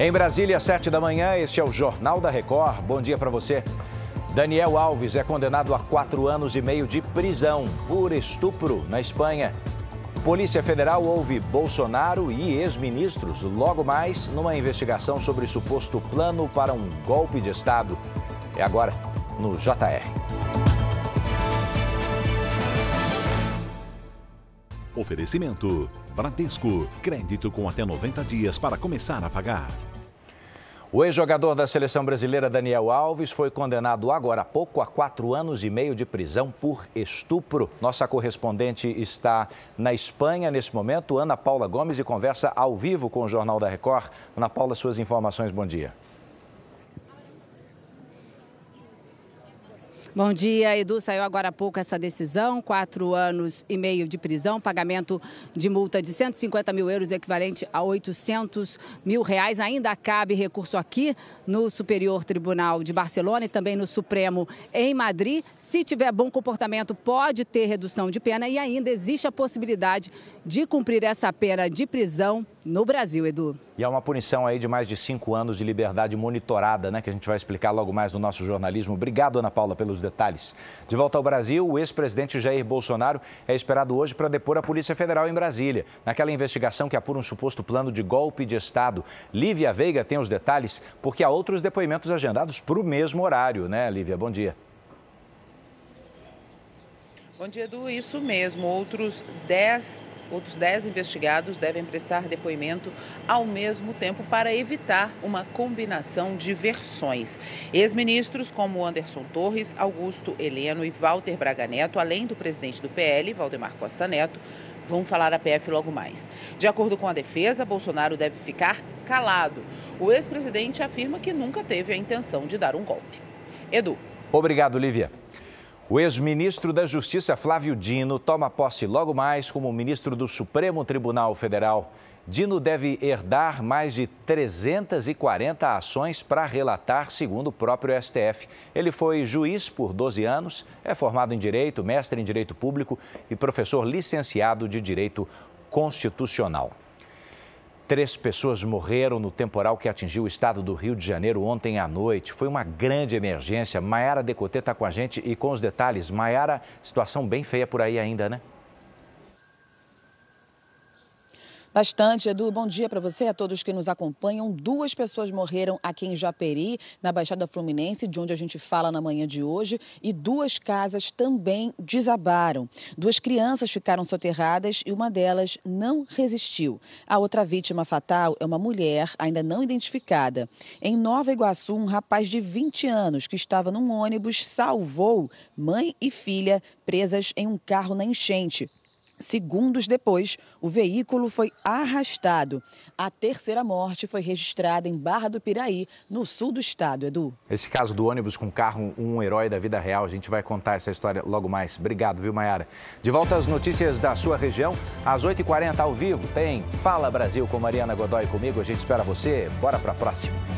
Em Brasília, sete da manhã, este é o Jornal da Record. Bom dia para você. Daniel Alves é condenado a quatro anos e meio de prisão por estupro na Espanha. Polícia Federal ouve Bolsonaro e ex-ministros logo mais numa investigação sobre suposto plano para um golpe de Estado. É agora no JR. Oferecimento: Bradesco. Crédito com até 90 dias para começar a pagar. O ex-jogador da seleção brasileira Daniel Alves foi condenado agora há pouco a quatro anos e meio de prisão por estupro. Nossa correspondente está na Espanha nesse momento, Ana Paula Gomes, e conversa ao vivo com o Jornal da Record. Ana Paula, suas informações, bom dia. Bom dia, Edu. Saiu agora há pouco essa decisão: quatro anos e meio de prisão, pagamento de multa de 150 mil euros, equivalente a 800 mil reais. Ainda cabe recurso aqui no Superior Tribunal de Barcelona e também no Supremo em Madrid. Se tiver bom comportamento, pode ter redução de pena e ainda existe a possibilidade de cumprir essa pena de prisão no Brasil, Edu. E há uma punição aí de mais de cinco anos de liberdade monitorada, né? Que a gente vai explicar logo mais no nosso jornalismo. Obrigado, Ana Paula, pelos detalhes. De volta ao Brasil, o ex-presidente Jair Bolsonaro é esperado hoje para depor a Polícia Federal em Brasília, naquela investigação que apura um suposto plano de golpe de Estado. Lívia Veiga tem os detalhes, porque há outros depoimentos agendados para o mesmo horário, né, Lívia? Bom dia. Bom dia, Edu. Isso mesmo. Outros 10 Outros 10 investigados devem prestar depoimento ao mesmo tempo para evitar uma combinação de versões. Ex-ministros como Anderson Torres, Augusto Heleno e Walter Braga Neto, além do presidente do PL, Valdemar Costa Neto, vão falar a PF logo mais. De acordo com a defesa, Bolsonaro deve ficar calado. O ex-presidente afirma que nunca teve a intenção de dar um golpe. Edu. Obrigado, Lívia. O ex-ministro da Justiça, Flávio Dino, toma posse logo mais como ministro do Supremo Tribunal Federal. Dino deve herdar mais de 340 ações para relatar, segundo o próprio STF. Ele foi juiz por 12 anos, é formado em Direito, mestre em Direito Público e professor licenciado de Direito Constitucional. Três pessoas morreram no temporal que atingiu o estado do Rio de Janeiro ontem à noite. Foi uma grande emergência. Maiara Decotê está com a gente e com os detalhes. Maiara, situação bem feia por aí ainda, né? Bastante, Edu. Bom dia para você, a todos que nos acompanham. Duas pessoas morreram aqui em Japeri, na Baixada Fluminense, de onde a gente fala na manhã de hoje, e duas casas também desabaram. Duas crianças ficaram soterradas e uma delas não resistiu. A outra vítima fatal é uma mulher ainda não identificada. Em Nova Iguaçu, um rapaz de 20 anos que estava num ônibus salvou mãe e filha presas em um carro na enchente. Segundos depois, o veículo foi arrastado. A terceira morte foi registrada em Barra do Piraí, no sul do estado, Edu. Esse caso do ônibus com carro, um herói da vida real, a gente vai contar essa história logo mais. Obrigado, viu, Mayara? De volta às notícias da sua região, às 8h40 ao vivo, tem Fala Brasil com Mariana Godoy comigo. A gente espera você. Bora para a próxima.